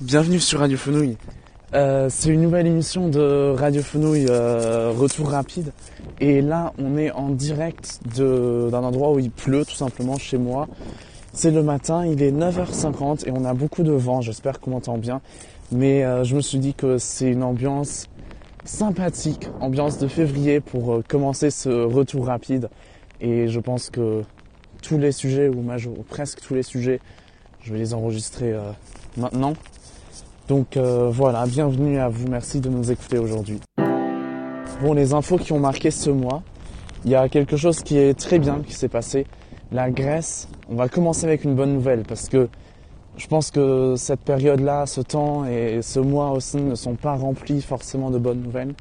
Bienvenue sur Radio Fenouille. Euh, c'est une nouvelle émission de Radio Fenouille euh, Retour rapide. Et là, on est en direct d'un endroit où il pleut tout simplement chez moi. C'est le matin, il est 9h50 et on a beaucoup de vent, j'espère qu'on m'entend bien. Mais euh, je me suis dit que c'est une ambiance sympathique, ambiance de février pour commencer ce retour rapide. Et je pense que tous les sujets, ou, presque tous les sujets, je vais les enregistrer maintenant. Donc voilà, bienvenue à vous, merci de nous écouter aujourd'hui. Bon, les infos qui ont marqué ce mois, il y a quelque chose qui est très bien qui s'est passé. La Grèce, on va commencer avec une bonne nouvelle parce que je pense que cette période-là, ce temps et ce mois aussi ne sont pas remplis forcément de bonnes nouvelles.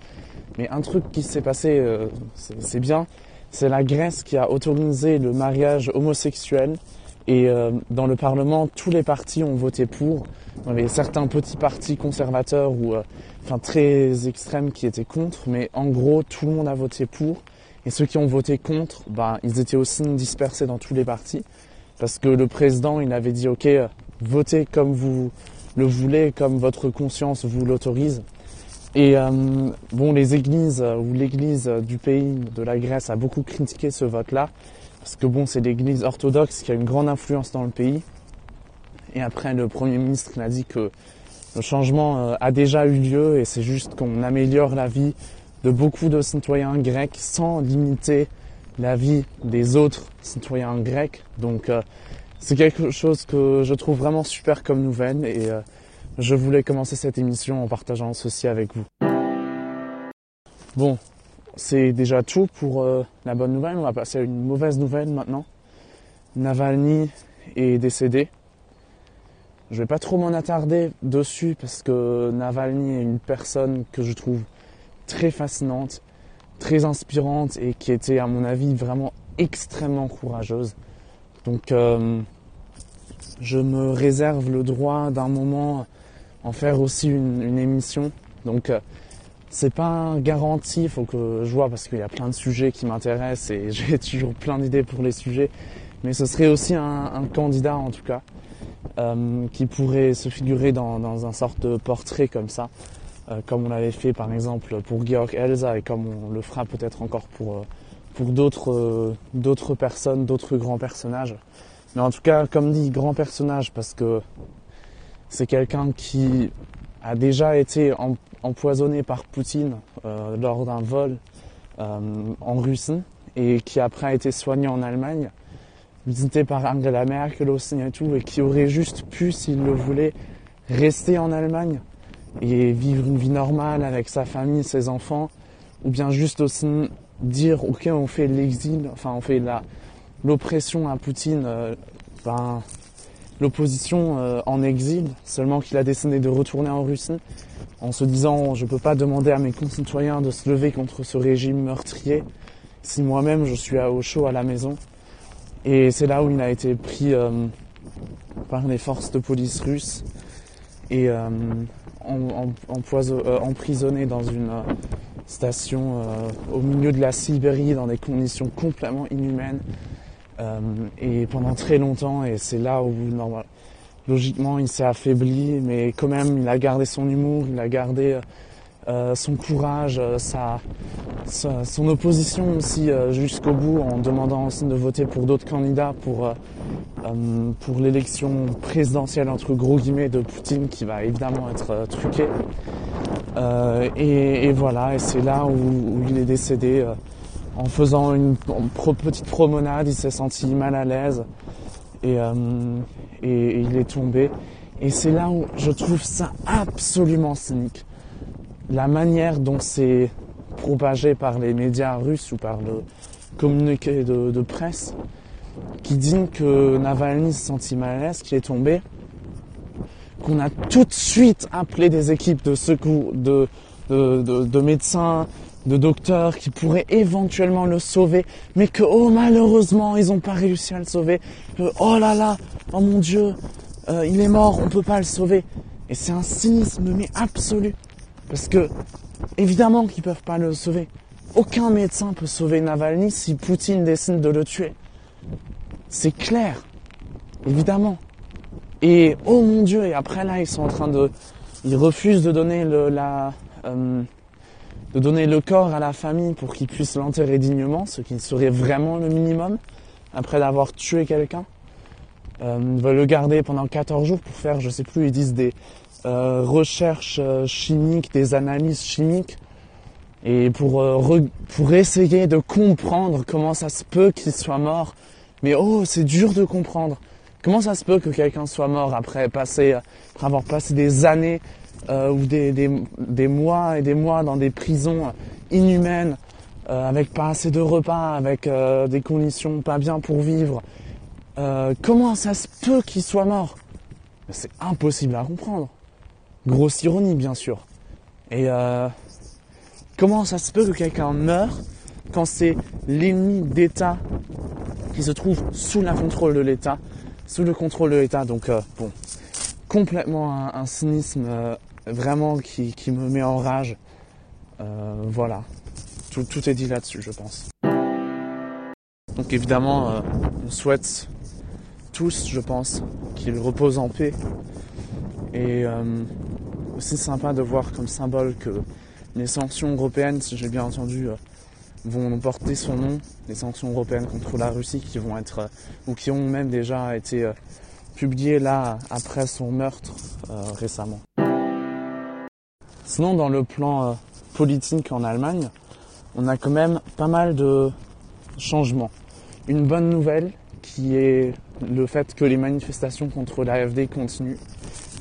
Mais un truc qui s'est passé, euh, c'est bien, c'est la Grèce qui a autorisé le mariage homosexuel. Et euh, dans le Parlement, tous les partis ont voté pour. Il y avait certains petits partis conservateurs ou euh, enfin très extrêmes qui étaient contre, mais en gros, tout le monde a voté pour. Et ceux qui ont voté contre, ben, ils étaient aussi dispersés dans tous les partis. Parce que le président, il avait dit, OK, votez comme vous le voulez, comme votre conscience vous l'autorise. Et euh, bon, les églises euh, ou l'église du pays de la Grèce a beaucoup critiqué ce vote-là, parce que bon, c'est l'église orthodoxe qui a une grande influence dans le pays. Et après, le premier ministre a dit que le changement euh, a déjà eu lieu et c'est juste qu'on améliore la vie de beaucoup de citoyens grecs sans limiter la vie des autres citoyens grecs. Donc c'est quelque chose que je trouve vraiment super comme nouvelle et euh, je voulais commencer cette émission en partageant ceci avec vous. Bon, c'est déjà tout pour euh, la bonne nouvelle. On va passer à une mauvaise nouvelle maintenant. Navalny est décédé. Je vais pas trop m'en attarder dessus parce que Navalny est une personne que je trouve très fascinante, très inspirante et qui était à mon avis vraiment extrêmement courageuse. Donc euh, je me réserve le droit d'un moment en faire aussi une, émission. Donc euh, c'est pas garanti, il faut que je vois parce qu'il y a plein de sujets qui m'intéressent et j'ai toujours plein d'idées pour les sujets. Mais ce serait aussi un, candidat en tout cas euh, qui pourrait se figurer dans, un sorte de portrait comme ça, comme on l'avait fait par exemple pour Georg Elsa et comme on le fera peut-être encore pour pour d'autres euh, d'autres personnes, d'autres grands personnages. Mais en tout cas, comme dit, grand personnage parce que c'est quelqu'un qui a déjà été empoisonné par Poutine euh, lors d'un vol euh, en Russie et qui après a été soigné en Allemagne, visité par Angela Merkel aussi et tout, et qui aurait juste pu, s'il le voulait, rester en Allemagne et vivre une vie normale avec sa famille, ses enfants, ou bien juste aussi dire ok on fait l'exil, enfin on fait l'oppression à Poutine, euh, ben, l'opposition euh, en exil, seulement qu'il a décidé de retourner en Russie, en se disant je peux pas demander à mes concitoyens de se lever contre ce régime meurtrier si moi-même je suis au chaud à la maison. Et c'est là où il a été pris euh, par les forces de police russes et emprisonné dans une station euh, au milieu de la Sibérie dans des conditions complètement inhumaines euh, et pendant très longtemps et c'est là où logiquement il s'est affaibli mais quand même il a gardé son humour, il a gardé euh, son courage, sa, son opposition aussi jusqu'au bout en demandant de voter pour d'autres candidats pour, pour l'élection présidentielle entre gros guillemets de Poutine qui va évidemment être truquée. Euh, et, voilà, et c'est là où, il est décédé. En faisant une petite promenade, il s'est senti mal à l'aise euh, et, il est tombé. Et c'est là où je trouve ça absolument cynique. La manière dont c'est propagé par les médias russes ou par le communiqué de, presse qui dit que Navalny se sentit mal à l'aise, qu'il est tombé qu'on a tout de suite appelé des équipes de secours, de, médecins, de docteurs qui pourraient éventuellement le sauver, mais que oh malheureusement ils n'ont pas réussi à le sauver. oh là là, oh mon Dieu, euh, il est mort, on peut pas le sauver. Et c'est un cynisme mais absolu, parce que évidemment qu'ils peuvent pas le sauver. Aucun médecin peut sauver Navalny si Poutine décide de le tuer. C'est clair, évidemment. Et oh mon dieu, et après là, ils sont en train de. Ils refusent de donner le, la, euh, de donner le corps à la famille pour qu'ils puissent l'enterrer dignement, ce qui serait vraiment le minimum, après d'avoir tué quelqu'un. Euh, ils veulent le garder pendant 14 jours pour faire, je sais plus, ils disent des euh, recherches euh, chimiques, des analyses chimiques, et pour, euh, pour essayer de comprendre comment ça se peut qu'il soit mort. Mais oh, c'est dur de comprendre. Comment ça se peut que quelqu'un soit mort après, passer, après avoir passé des années euh, ou des, des, des, mois et des mois dans des prisons inhumaines, euh, avec pas assez de repas, avec euh, des conditions pas bien pour vivre euh, Comment ça se peut qu'il soit mort? C'est impossible à comprendre. Grosse ironie, bien sûr. Et comment ça se peut que quelqu'un meure quand c'est l'ennemi d'État qui se trouve sous la contrôle de l'État sous le contrôle de l'État? Donc bon, complètement un, cynisme vraiment qui, me met en rage. Euh, voilà, tout, est dit là-dessus, je pense. Donc évidemment, euh, on souhaite tous, je pense, qu'il repose en paix. Et euh, aussi sympa de voir comme symbole que les sanctions européennes, si j'ai bien entendu, vont porter son nom, les sanctions européennes contre la Russie qui vont être, euh, ou qui ont même déjà été euh, publiées là après son meurtre euh, récemment. Sinon, dans le plan euh, politique en Allemagne, on a quand même pas mal de changements. Une bonne nouvelle qui est le fait que les manifestations contre l'AFD continuent,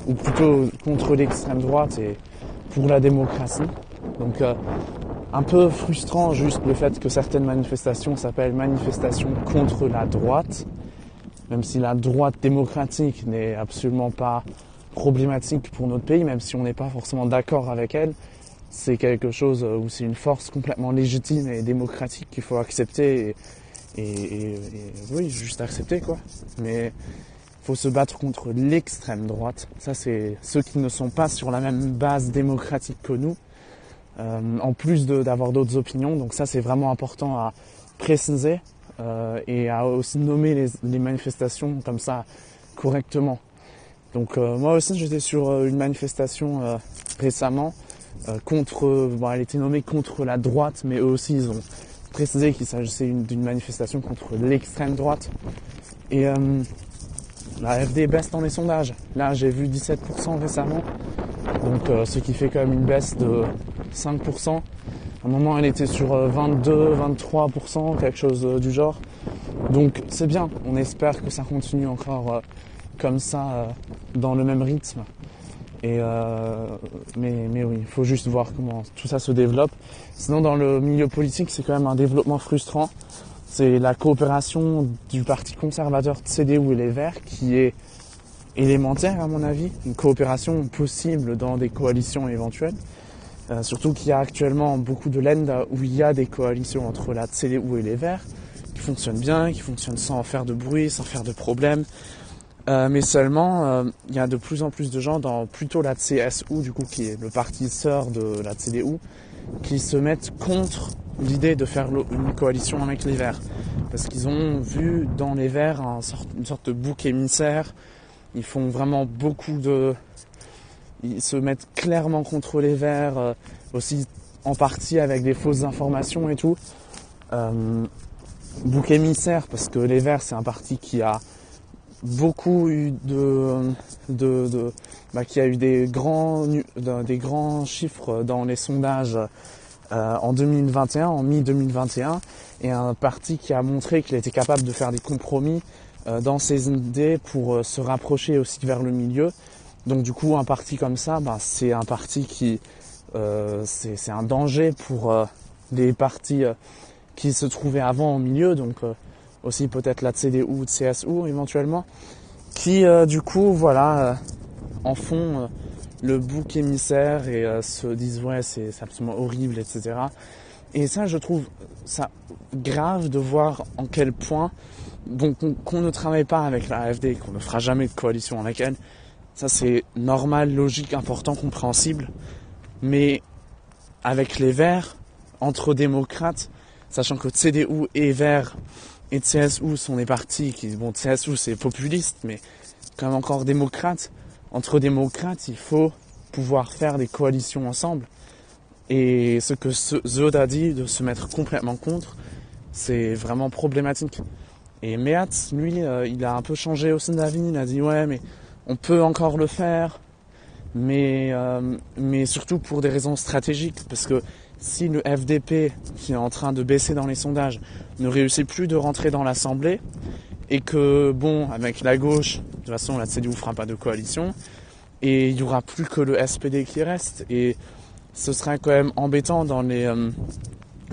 ou plutôt contre l'extrême droite et pour la démocratie. Donc euh, un peu frustrant juste le fait que certaines manifestations s'appellent manifestations contre la droite, même si la droite démocratique n'est absolument pas problématique pour notre pays, même si on n'est pas forcément d'accord avec elle, c'est quelque chose où c'est une force complètement légitime et démocratique qu'il faut accepter et, oui, juste accepter quoi. Mais il faut se battre contre l'extrême droite. Ça, c'est ceux qui ne sont pas sur la même base démocratique que nous euh, en plus d'avoir d'autres opinions. Donc ça, c'est vraiment important à préciser euh, et à aussi nommer les, manifestations comme ça correctement. Donc euh, moi aussi, j'étais sur euh, une manifestation euh, récemment contre, bon, elle était nommée contre la droite, mais eux aussi, ils ont précisé qu'il s'agissait d'une manifestation contre l'extrême droite. Et la FD baisse dans les sondages. Là, j'ai vu 17% récemment. Donc, ce qui fait quand même une baisse de 5%. À un moment, elle était sur 22, 23%, quelque chose du genre. Donc, c'est bien. On espère que ça continue encore comme ça, euh, dans le même rythme. Et mais, mais oui, il faut juste voir comment tout ça se développe. Sinon, dans le milieu politique, c'est quand même un développement frustrant. C'est la coopération du Parti conservateur CDU et les Verts qui est élémentaire à mon avis, une coopération possible dans des coalitions éventuelles. Euh, surtout qu'il y a actuellement beaucoup de Länder où il y a des coalitions entre la CDU et les Verts qui fonctionnent bien, qui fonctionnent sans faire de bruit, sans faire de problème. Euh, mais seulement, euh, il y a de plus en plus de gens dans plutôt la CSU, du coup, qui est le parti sœur de la CDU, qui se mettent contre l'idée de faire une coalition avec les Verts. Parce qu'ils ont vu dans les Verts une sorte de bouc émissaire. Ils font vraiment beaucoup de... Ils se mettent clairement contre les Verts, euh, aussi en partie avec des fausses informations et tout. Bouc émissaire, parce que les Verts, c'est un parti qui a beaucoup eu de, de, de bah, qui a eu des grands, des grands chiffres dans les sondages euh, en 2021, en mi-2021, et un parti qui a montré qu'il était capable de faire des compromis euh, dans ses idées pour euh, se rapprocher aussi vers le milieu. Donc du coup, un parti comme ça, bah, c'est un parti qui, euh, c'est un danger pour les partis qui se trouvaient avant au milieu, donc aussi peut-être la CDU ou CSU éventuellement, qui du coup, voilà, en font le bouc émissaire et euh, se disent ouais c'est absolument horrible etc. Et ça je trouve ça grave de voir en quel point bon qu'on qu ne travaille pas avec la AFD, qu'on ne fera jamais de coalition avec elle, ça c'est normal, logique, important, compréhensible. Mais avec les Verts, entre démocrates, sachant que CDU et Verts et CSU sont des partis qui, bon CSU c'est populiste, mais quand même encore démocrate. Entre démocrates, il faut pouvoir faire des coalitions ensemble. Et ce que Zod a dit de se mettre complètement contre, c'est vraiment problématique. Et Meat, lui, euh, il a un peu changé au sein d'avis. Il a dit ouais, mais on peut encore le faire, mais euh, mais surtout pour des raisons stratégiques, parce que si le FDP, qui est en train de baisser dans les sondages, ne réussit plus de rentrer dans l'Assemblée, et que bon, avec la gauche, de toute façon, la CDU fera pas de coalition, et il y aura plus que le SPD qui reste, et ce serait quand même embêtant dans les euh,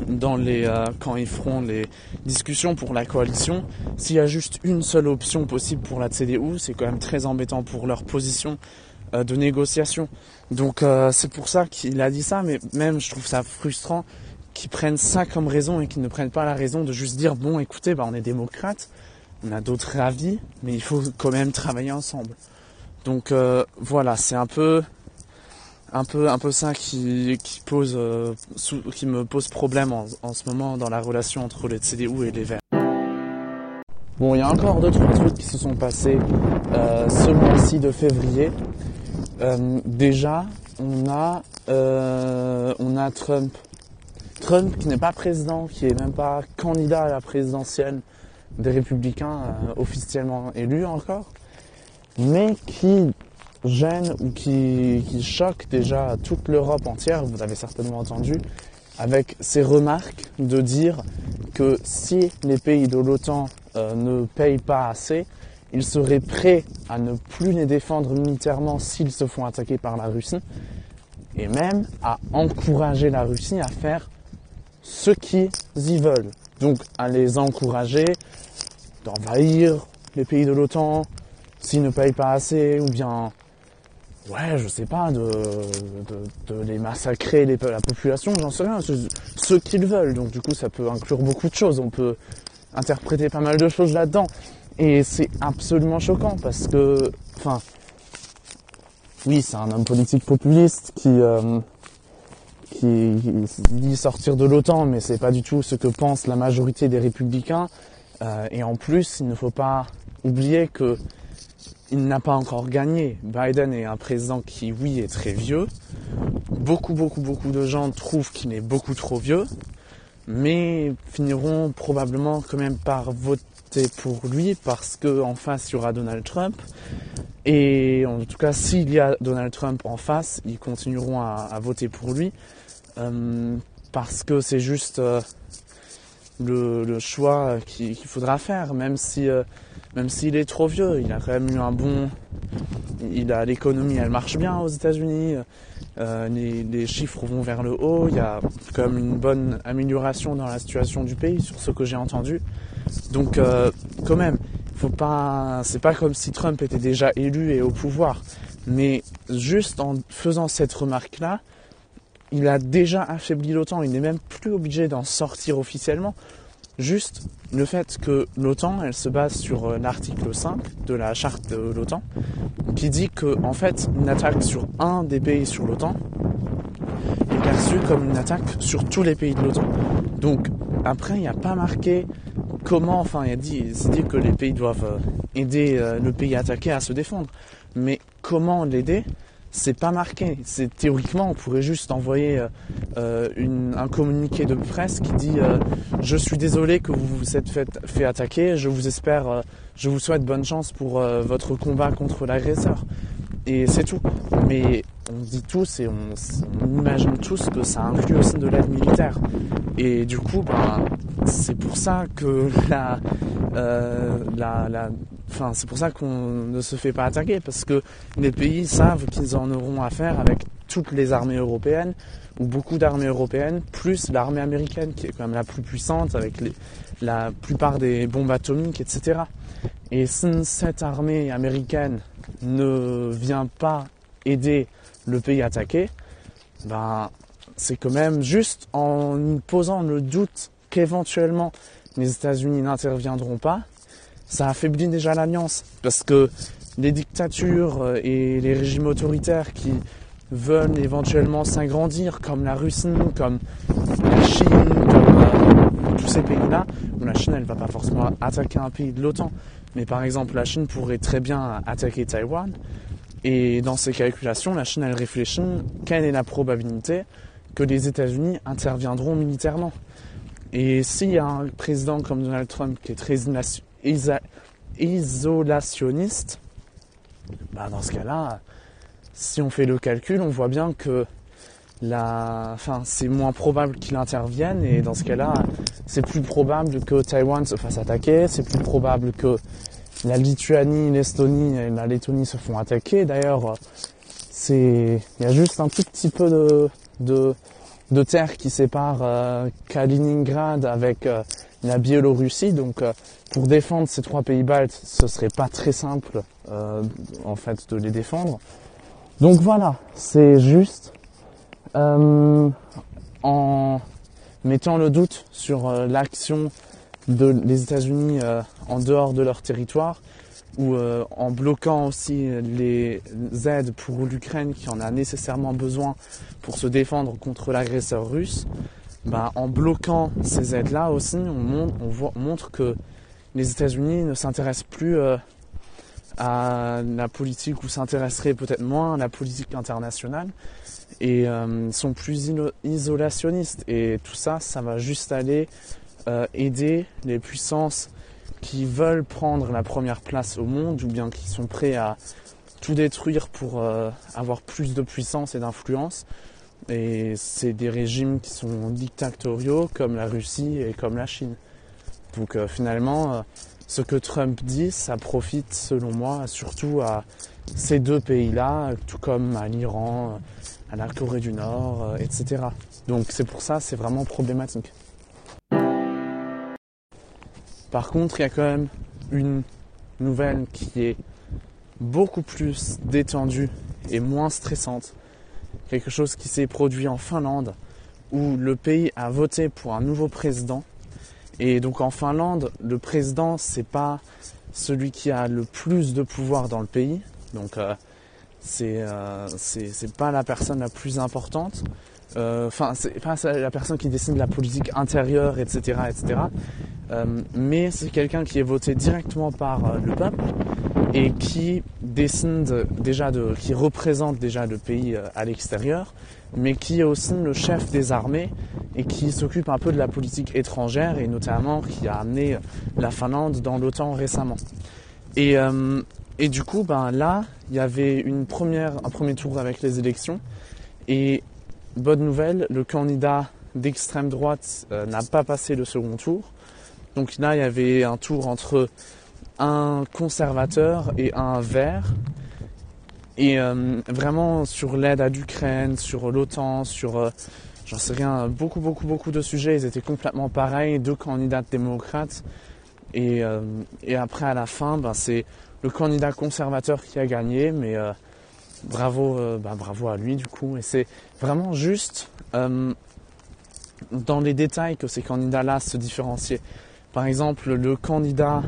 dans les euh, quand ils feront les discussions pour la coalition, s'il y a juste une seule option possible pour la CDU, c'est quand même très embêtant pour leur position euh, de négociation. Donc c'est pour ça qu'il a dit ça, mais même je trouve ça frustrant qu'ils prennent ça comme raison et qu'ils ne prennent pas la raison de juste dire bon écoutez bah on est démocrate, on a d'autres avis, mais il faut quand même travailler ensemble. Donc voilà, c'est un peu un peu un peu ça qui, qui pose euh, qui me pose problème en, en, ce moment dans la relation entre les CDU et les Verts. Bon, il y a encore deux trois trucs qui se sont passés euh, ce mois-ci de février. Euh, déjà, on a euh, on a Trump. Trump qui n'est pas président, qui est même pas candidat à la présidentielle des Républicains euh, officiellement élu encore, mais qui gêne ou qui, choque déjà toute l'Europe entière, vous l'avez certainement entendu, avec ces remarques de dire que si les pays de l'OTAN euh, ne payent pas assez, ils seraient prêts à ne plus les défendre militairement s'ils se font attaquer par la Russie, et même à encourager la Russie à faire ce qu'ils y veulent. Donc à les encourager d'envahir les pays de l'OTAN s'ils ne payent pas assez, ou bien ouais, je sais pas, de, les massacrer la population, j'en sais rien, ce qu'ils veulent. Donc du coup, ça peut inclure beaucoup de choses. On peut interpréter pas mal de choses là-dedans. Et c'est absolument choquant parce que, enfin, oui, c'est un homme politique populiste qui, euh, qui, dit sortir de l'OTAN, mais c'est pas du tout ce que pense la majorité des républicains. Euh, et en plus, il ne faut pas oublier que il n'a pas encore gagné. Biden est un président qui, oui, est très vieux. Beaucoup, beaucoup, beaucoup de gens trouvent qu'il est beaucoup trop vieux, mais finiront probablement quand même par voter pour lui parce qu'en face, il y aura Donald Trump. Et en tout cas, s'il y a Donald Trump en face, ils continueront à voter pour lui euh, parce que c'est juste euh, le, choix qu'il faudra faire, même si euh, même s'il est trop vieux, il a quand même eu un bon. Il a l'économie, elle marche bien aux États-Unis. Les, chiffres vont vers le haut. Il y a quand même une bonne amélioration dans la situation du pays, sur ce que j'ai entendu. Donc, quand même, faut pas. C'est pas comme si Trump était déjà élu et au pouvoir, mais juste en faisant cette remarque-là, il a déjà affaibli l'OTAN. Il n'est même plus obligé d'en sortir officiellement Juste le fait que l'OTAN, elle se base sur euh, l'article 5 de la charte de l'OTAN, qui dit que en fait, une attaque sur un des pays sur l'OTAN est perçue comme une attaque sur tous les pays de l'OTAN. Donc après, il n'y a pas marqué comment, enfin, il a dit, dit que les pays doivent euh, aider euh, le pays attaqué à se défendre, mais comment l'aider? C'est pas marqué. C'est théoriquement, on pourrait juste envoyer euh, une, un communiqué de presse qui dit euh, je suis désolé que vous vous êtes fait, fait attaquer. Je vous espère, euh, je vous souhaite bonne chance pour euh, votre combat contre l'agresseur. Et c'est tout. Mais on dit tous et on, imagine tous que ça inclut aussi de l'aide militaire. Et du coup, ben, c'est pour ça que la, euh, la, la Enfin, c'est pour ça qu'on ne se fait pas attaquer, parce que les pays savent qu'ils en auront affaire avec toutes les armées européennes, ou beaucoup d'armées européennes, plus l'armée américaine, qui est quand même la plus puissante, avec la plupart des bombes atomiques, etc. Et si cette armée américaine ne vient pas aider le pays attaqué, ben, c'est quand même juste en posant le doute qu'éventuellement les États-Unis n'interviendront pas, ça affaiblit déjà l'alliance. Parce que les dictatures euh, et les régimes autoritaires qui veulent éventuellement s'agrandir, comme la Russie, comme la Chine, comme euh, tous ces pays-là, la Chine, elle va pas forcément attaquer un pays de l'OTAN, Mais par exemple, la Chine pourrait très bien attaquer Taïwan. Et dans ses calculations, la Chine, elle réfléchit quelle est la probabilité que les États-Unis interviendront militairement. Et s'il y a un président comme Donald Trump qui est très isolationniste, bah dans ce cas-là, si on fait le calcul, on voit bien que la, enfin, c'est moins probable qu'il intervienne et dans ce cas-là, c'est plus probable que Taïwan se fasse attaquer, c'est plus probable que la Lituanie, l'Estonie et la Lettonie se font attaquer. D'ailleurs, c'est, il y a juste un tout petit peu de, de, de terre qui sépare euh, Kaliningrad avec euh, la Biélorussie. Donc, euh, pour défendre ces trois pays baltes, ce serait pas très simple, en fait, de les défendre. Donc voilà, c'est juste en mettant le doute sur l'action des États-Unis en dehors de leur territoire ou euh, en bloquant aussi les aides pour l'Ukraine qui en a nécessairement besoin pour se défendre contre l'agresseur russe, bah, en bloquant ces aides-là aussi, on, montre, que les États-Unis ne s'intéressent plus euh, à la politique ou s'intéresseraient peut-être moins à la politique internationale et euh, sont plus isolationnistes. Et tout ça, ça va juste aller aider les puissances qui veulent prendre la première place au monde ou bien qui sont prêts à tout détruire pour euh, avoir plus de puissance et d'influence. Et c'est des régimes qui sont dictatoriaux comme la Russie et comme la Chine. Donc euh, finalement, euh, ce que Trump dit, ça profite selon moi surtout à ces deux pays-là, tout comme à l'Iran, à la Corée du Nord, etc. Donc c'est pour ça, c'est vraiment problématique. Par contre, il y a quand même une nouvelle qui est beaucoup plus détendue et moins stressante. Quelque chose qui s'est produit en Finlande où le pays a voté pour un nouveau président. Et donc en Finlande, le président, c'est pas celui qui a le plus de pouvoir dans le pays. Donc euh, euh, c'est pas la personne la plus importante. Euh, enfin, c'est pas la personne qui décide de la politique intérieure, etc., etc. Mais c'est quelqu'un qui est voté directement par le peuple et qui déjà qui représente déjà le pays à l'extérieur, mais qui est aussi le chef des armées et qui s'occupe un peu de la politique étrangère et notamment qui a amené la Finlande dans l'OTAN récemment. Et, et du coup, ben là, il y avait une première, un premier tour avec les élections et bonne nouvelle, le candidat d'extrême droite n'a pas passé le second tour. Donc là, il y avait un tour entre un conservateur et un vert. Et euh, vraiment sur l'aide à l'Ukraine, sur l'OTAN, sur, euh, j'en sais rien, beaucoup, beaucoup, beaucoup de sujets, ils étaient complètement pareils, deux candidats démocrates. Et, euh, et après, à la fin, ben, c'est le candidat conservateur qui a gagné, mais bravo, ben, bravo à lui du coup. Et c'est vraiment juste dans les détails que ces candidats-là se différenciaient. Par exemple, le candidat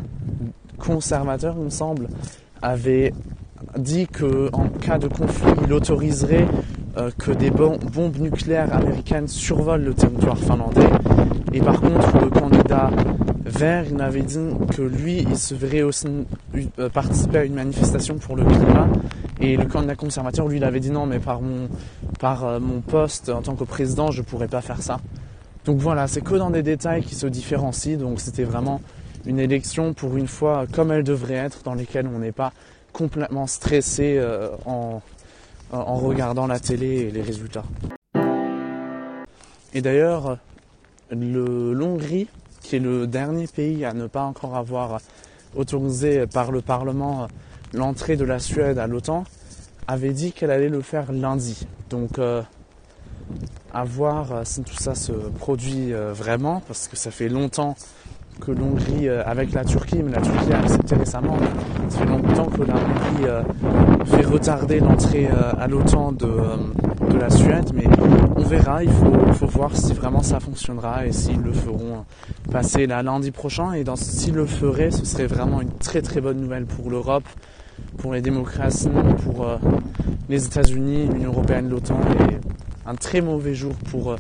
conservateur, il me semble, avait dit qu'en cas de conflit, il autoriserait euh, que des bombes nucléaires américaines survolent le territoire finlandais. Et par contre, le candidat vert, il avait dit que lui, il se verrait aussi euh, participer à une manifestation pour le climat. Et le candidat conservateur, lui, il avait dit non, mais par mon, par euh, mon poste en tant que président, je ne pourrais pas faire ça. Donc voilà, c'est que dans des détails qui se différencient. Donc c'était vraiment une élection pour une fois comme elle devrait être, dans lesquelles on n'est pas complètement stressé euh, en, regardant la télé et les résultats. Et d'ailleurs, l'Hongrie, qui est le dernier pays à ne pas encore avoir autorisé par le Parlement l'entrée de la Suède à l'OTAN, avait dit qu'elle allait le faire lundi. Donc euh, à voir si tout ça se produit euh, vraiment, parce que ça fait longtemps que l'Hongrie, euh, avec la Turquie, mais la Turquie a accepté récemment, ça fait longtemps que la Hongrie fait retarder l'entrée à l'OTAN de, la Suède, mais on verra, il faut, voir si vraiment ça fonctionnera et s'ils le feront passer là lundi prochain. Et s'ils le feraient, ce serait vraiment une très très bonne nouvelle pour l'Europe, pour les démocraties, pour les États-Unis, l'Union Européenne, l'OTAN. Et un très mauvais jour pour euh,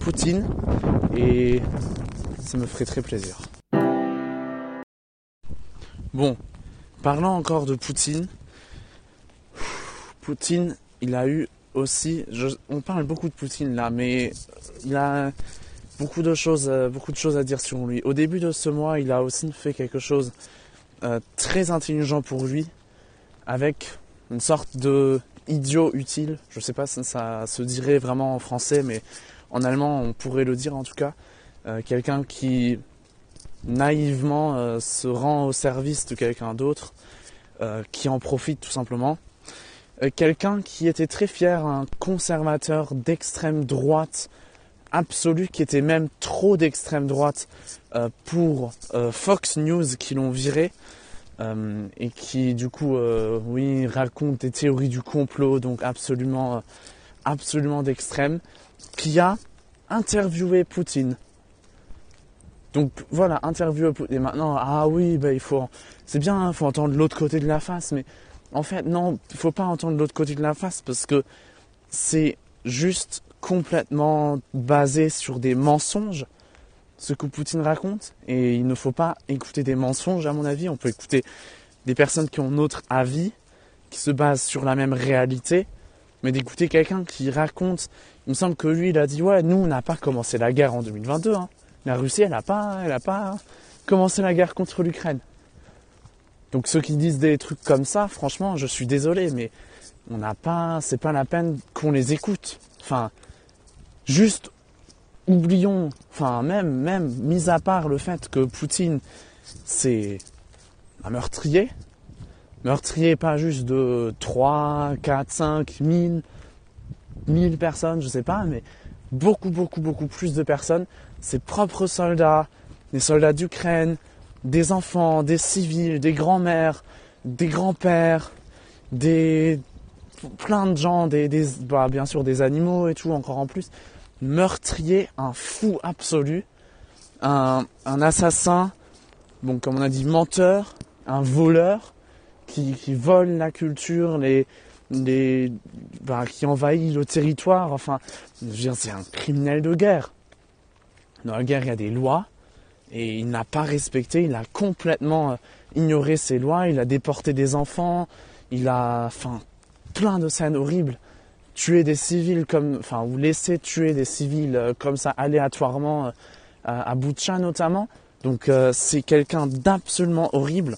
Poutine. Et ça me ferait très plaisir. Bon, Parlant encore de Poutine, Poutine, il a eu aussi, on parle beaucoup de Poutine là, mais il a beaucoup de choses, euh, beaucoup de choses à dire sur lui. Au début de ce mois, il a aussi fait quelque chose euh, très intelligent pour lui, avec une sorte de idiot utile. Je ne sais pas si ça se dirait vraiment en français, mais en allemand, on pourrait le dire en tout cas. Euh, quelqu'un qui naïvement se rend au service de quelqu'un d'autre, qui en profite tout simplement. Euh, quelqu'un qui était très fier, un conservateur d'extrême droite absolu, qui était même trop d'extrême droite euh, pour euh, Fox News qui l'ont viré. et qui du coup oui raconte des théories du complot donc absolument absolument d'extrême qui a interviewé Poutine donc voilà, interviewé Poutine. Et maintenant, ah oui, bah, il faut, c'est bien, il hein, faut entendre l'autre côté de la face, mais en fait, non, il faut pas entendre l'autre côté de la face parce que c'est juste complètement basé sur des mensonges, ce que Poutine raconte. Et il ne faut pas écouter des mensonges, à mon avis. On peut écouter des personnes qui ont notre avis, qui se basent sur la même réalité. Mais d'écouter quelqu'un qui raconte, il me semble que lui, il a dit, ouais, nous, on n'a pas commencé la guerre en 2022. Hein. La Russie, elle n'a pas, elle a pas commencé la guerre contre l'Ukraine. Donc ceux qui disent des trucs comme ça, franchement, je suis désolé, mais on n'a pas, c'est pas la peine qu'on les écoute. Enfin, juste oublions, enfin même, même, mis à part le fait que Poutine, c'est un meurtrier, meurtrier pas juste de 3, 4, 5, 1000, 1000 personnes, je sais pas, mais beaucoup, beaucoup, beaucoup plus de personnes, ses propres soldats, les soldats d'Ukraine, des enfants, des civils, des grands-mères, des grands-pères, des plein de gens, des, bah, bien sûr des animaux et tout encore en plus, meurtrier, un fou absolu, un, assassin, bon comme on a dit menteur, un voleur qui, vole la culture, les, bah, qui envahit le territoire, enfin, c'est un criminel de guerre. Guerre il y a des lois, et il n'a pas respecté, il a complètement euh, ignoré ses lois, il a déporté des enfants, il a, enfin, plein de scènes horribles, tué des civils comme, enfin, ou laissé tuer des civils euh, comme ça aléatoirement euh, à, Boucha notamment. Donc c'est quelqu'un d'absolument horrible.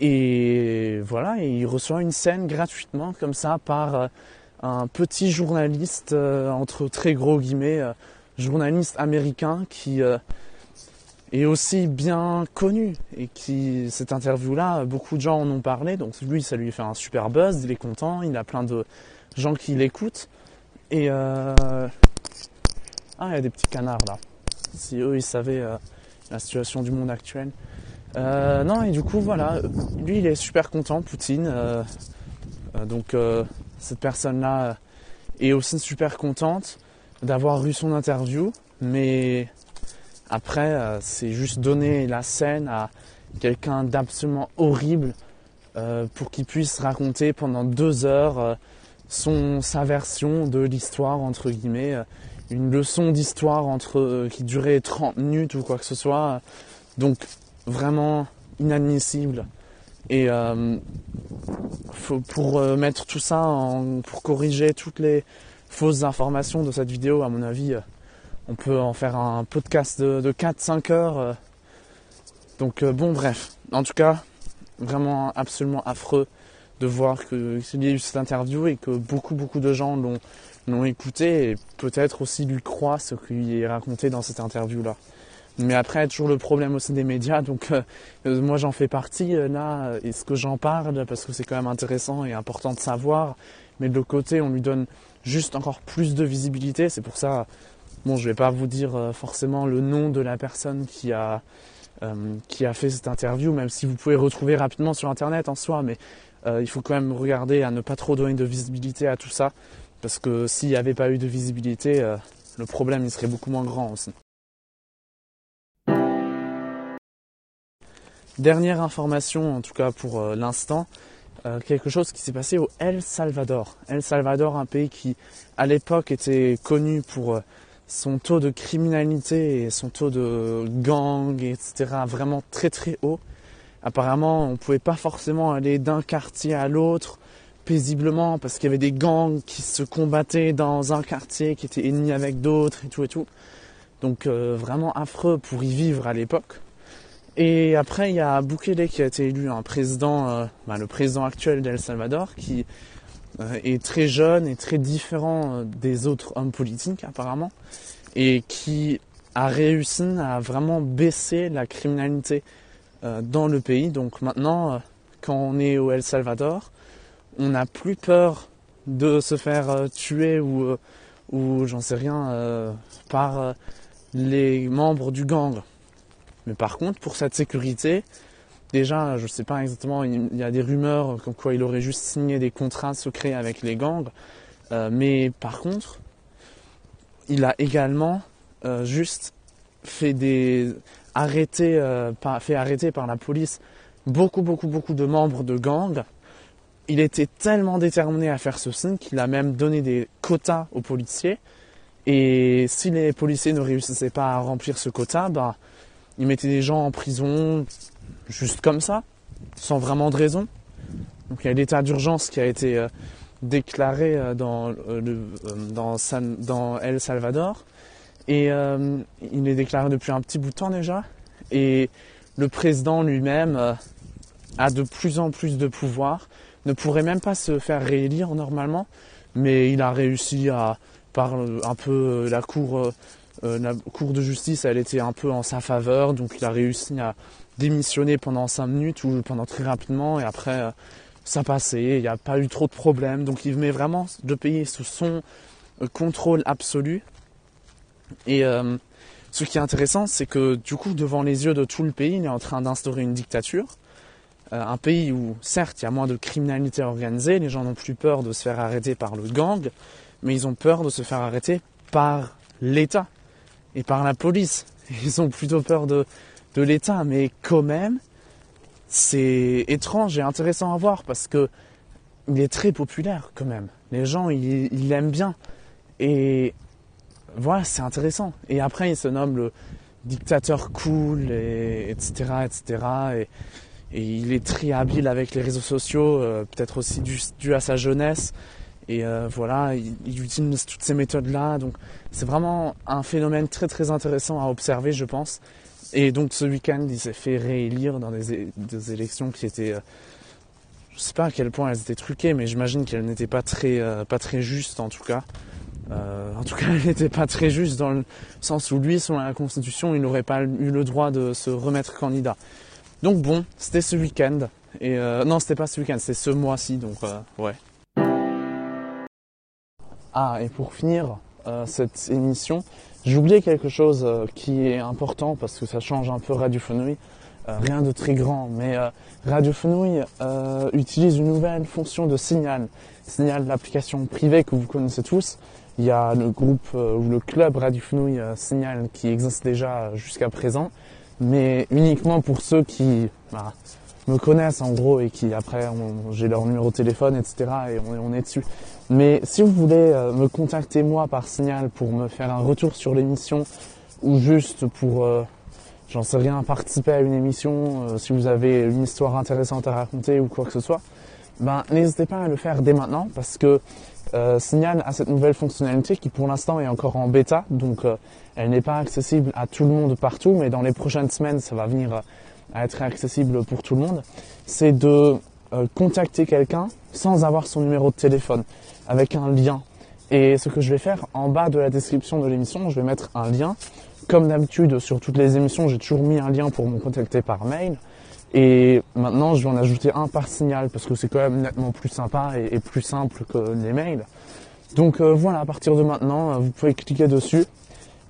et voilà, il reçoit une scène gratuitement comme ça par un petit journaliste entre très gros guillemets, journaliste américain qui est aussi bien connu et qui cette interview là beaucoup de gens en ont parlé. Donc lui ça lui fait un super buzz il est content il a plein de gens qui l'écoutent. Et euh... ah il y a des petits canards là. Si eux ils savaient euh, la situation du monde actuel. Euh, non et du coup voilà. Lui il est super content Poutine euh, donc cette personne là est aussi super contente d'avoir eu son interview mais après, euh, c'est juste donner la scène à quelqu'un d'absolument horrible euh, pour qu'il puisse raconter pendant deux heures euh, sa version de l'histoire, entre guillemets, une leçon d'histoire entre qui durait 30 minutes ou quoi que ce soit. Donc vraiment inadmissible. Et pour mettre tout ça, en, pour corriger toutes les fausses informations de cette vidéo, à mon avis, on peut en faire un podcast de, 4-5 heures. Euh. Donc euh, bon bref, en tout cas, vraiment absolument affreux de voir qu'il y a eu cette interview et que beaucoup beaucoup de gens l'ont écouté et peut-être aussi lui croient ce qu'il est raconté dans cette interview là. Mais après, toujours le problème aussi des médias, donc euh, moi j'en fais partie là, est ce que j'en parle, parce que c'est quand même intéressant et important de savoir, mais de l'autre côté, on lui donne juste encore plus de visibilité, c'est pour ça, Bon, je vais pas vous dire euh, forcément le nom de la personne qui a euh, qui a fait cette interview, même si vous pouvez retrouver rapidement sur internet en soi, mais euh, il faut quand même regarder à ne pas trop donner de visibilité à tout ça, parce que s'il n'y avait pas eu de visibilité, le problème il serait beaucoup moins grand aussi. Dernière information, en tout cas pour l'instant, quelque chose qui s'est passé au El Salvador. El Salvador, un pays qui à l'époque était connu pour son taux de criminalité et son taux de gang, etc., vraiment très très haut. apparemment on pouvait pas forcément aller d'un quartier à l'autre paisiblement parce qu'il y avait des gangs qui se combattaient dans un quartier qui était ennemi avec d'autres et tout et tout. Donc euh, vraiment affreux pour y vivre à l'époque. Et après il y a Bukele qui a été élu un président, euh, bah, le président actuel d'El Salvador, qui euh, est très jeune et très différent des autres hommes politiques apparemment, et qui a réussi à vraiment baisser la criminalité dans le pays. Donc maintenant, quand on est au El Salvador, on n'a plus peur de se faire euh, tuer ou, euh, ou j'en sais rien euh, par les membres du gang. Mais par contre, pour cette sécurité, déjà, je ne sais pas exactement, il y a des rumeurs comme quoi il aurait juste signé des contrats secrets avec les gangs. mais par contre, il a également juste fait des arrêtés, fait arrêter par la police beaucoup, beaucoup, beaucoup de membres de gangs il était tellement déterminé à faire ceci qu'il a même donné des quotas aux policiers. Et si les policiers ne réussissaient pas à remplir ce quota, bah, il mettait des gens en prison juste comme ça, sans vraiment de raison. Donc il y a l'état d'urgence qui a été euh, déclaré euh, dans, euh, dans, El Salvador. Et il est déclaré depuis un petit bout de temps déjà. Et le président lui-même a de plus en plus de pouvoir ne pourrait même pas se faire réélire normalement, mais il a réussi à, par un peu la cour, euh, euh, la cour de justice, elle était un peu en sa faveur, donc il a réussi à démissionner pendant 5 minutes ou pendant très rapidement, et après ça passait, il n'y a pas eu trop de problèmes, donc il met vraiment le pays sous son contrôle absolu. Et ce qui est intéressant, c'est que du coup, devant les yeux de tout le pays, il est en train d'instaurer une dictature. Euh, un pays où, certes, il y a moins de criminalité organisée, les gens n'ont plus peur de se faire arrêter par le gang, mais ils ont peur de se faire arrêter par l'État et par la police. Ils ont plutôt peur de, de l'État, mais quand même, c'est étrange et intéressant à voir parce que il est très populaire quand même. Les gens, ils l'aiment bien. Et voilà, c'est intéressant. Et après, il se nomme le dictateur cool, et, etc., etc. Et il est très habile avec les réseaux sociaux, euh, peut-être aussi dû, à sa jeunesse. Et euh, voilà, il, utilise toutes ces méthodes-là. Donc c'est vraiment un phénomène très très intéressant à observer, je pense. Et donc ce week-end, il s'est fait réélire dans des, élections qui étaient... Euh, je sais pas à quel point elles étaient truquées, mais j'imagine qu'elles n'étaient pas très, pas très justes en tout cas. en tout cas, elles n'étaient pas très justes dans le sens où lui, selon la Constitution, il n'aurait pas eu le droit de se remettre candidat. Donc bon, c'était ce week-end. Et euh, non, c'était pas ce week-end, c'est ce mois-ci, donc euh, ouais. Ah, et pour finir euh, cette émission, oublié quelque chose qui est important parce que ça change un peu Radio Fenouil. rien de très grand, mais Radio Fenouil utilise une nouvelle fonction de signal. Signal, l'application privée que vous connaissez tous. Il y a le groupe ou le club Radio Fenouil Signal qui existe déjà jusqu'à présent mais uniquement pour ceux qui bah, me connaissent en gros et qui après j'ai leur numéro de téléphone, etc. et on, est dessus. Mais si vous voulez euh, me contacter moi par signal pour me faire un retour sur l'émission ou juste pour, euh, j'en sais rien, participer à une émission, euh, si vous avez une histoire intéressante à raconter ou quoi que ce soit, ben n'hésitez pas à le faire dès maintenant parce que Signal a cette nouvelle fonctionnalité qui pour l'instant est encore en bêta, donc elle n'est pas accessible à tout le monde partout, mais dans les prochaines semaines ça va venir à être accessible pour tout le monde. C'est de contacter quelqu'un sans avoir son numéro de téléphone, avec un lien. Et ce que je vais faire en bas de la description de l'émission, je vais mettre un lien. Comme d'habitude sur toutes les émissions, j'ai toujours mis un lien pour me contacter par mail. Et maintenant, je vais en ajouter un par signal parce que c'est quand même nettement plus sympa et, plus simple que les mails. Donc euh, voilà, à partir de maintenant, euh, vous pouvez cliquer dessus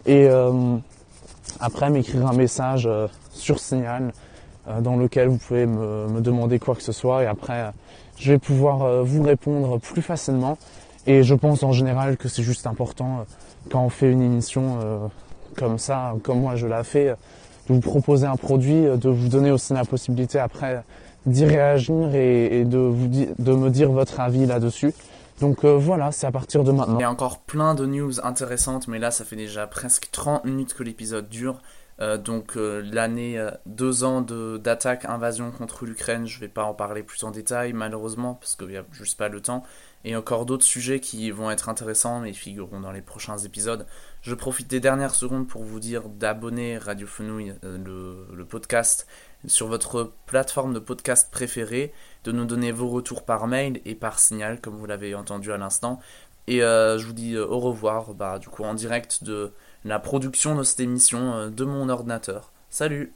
et euh, après m'écrire un message sur signal dans lequel vous pouvez me, demander quoi que ce soit et après je vais pouvoir vous répondre plus facilement. Et je pense en général que c'est juste important quand on fait une émission comme ça, comme moi je l'ai fait de vous proposer un produit, euh, de vous donner aussi la possibilité après d'y réagir et, de, vous de me dire votre avis là-dessus. Donc euh, voilà, c'est à partir de maintenant. Il y a encore plein de news intéressantes, mais là ça fait déjà presque 30 minutes que l'épisode dure. Euh, donc l'année, deux ans d'attaque, invasion contre l'Ukraine, je vais pas en parler plus en détail malheureusement parce qu'il n'y a juste pas le temps. Et encore d'autres sujets qui vont être intéressants mais figureront dans les prochains épisodes. Je profite des dernières secondes pour vous dire d'abonner Radio Fenouille, le, le podcast, sur votre plateforme de podcast préférée, de nous donner vos retours par mail et par signal comme vous l'avez entendu à l'instant. Et euh, je vous dis euh, au revoir, bah, du coup en direct de la production de cette émission euh, de mon ordinateur. Salut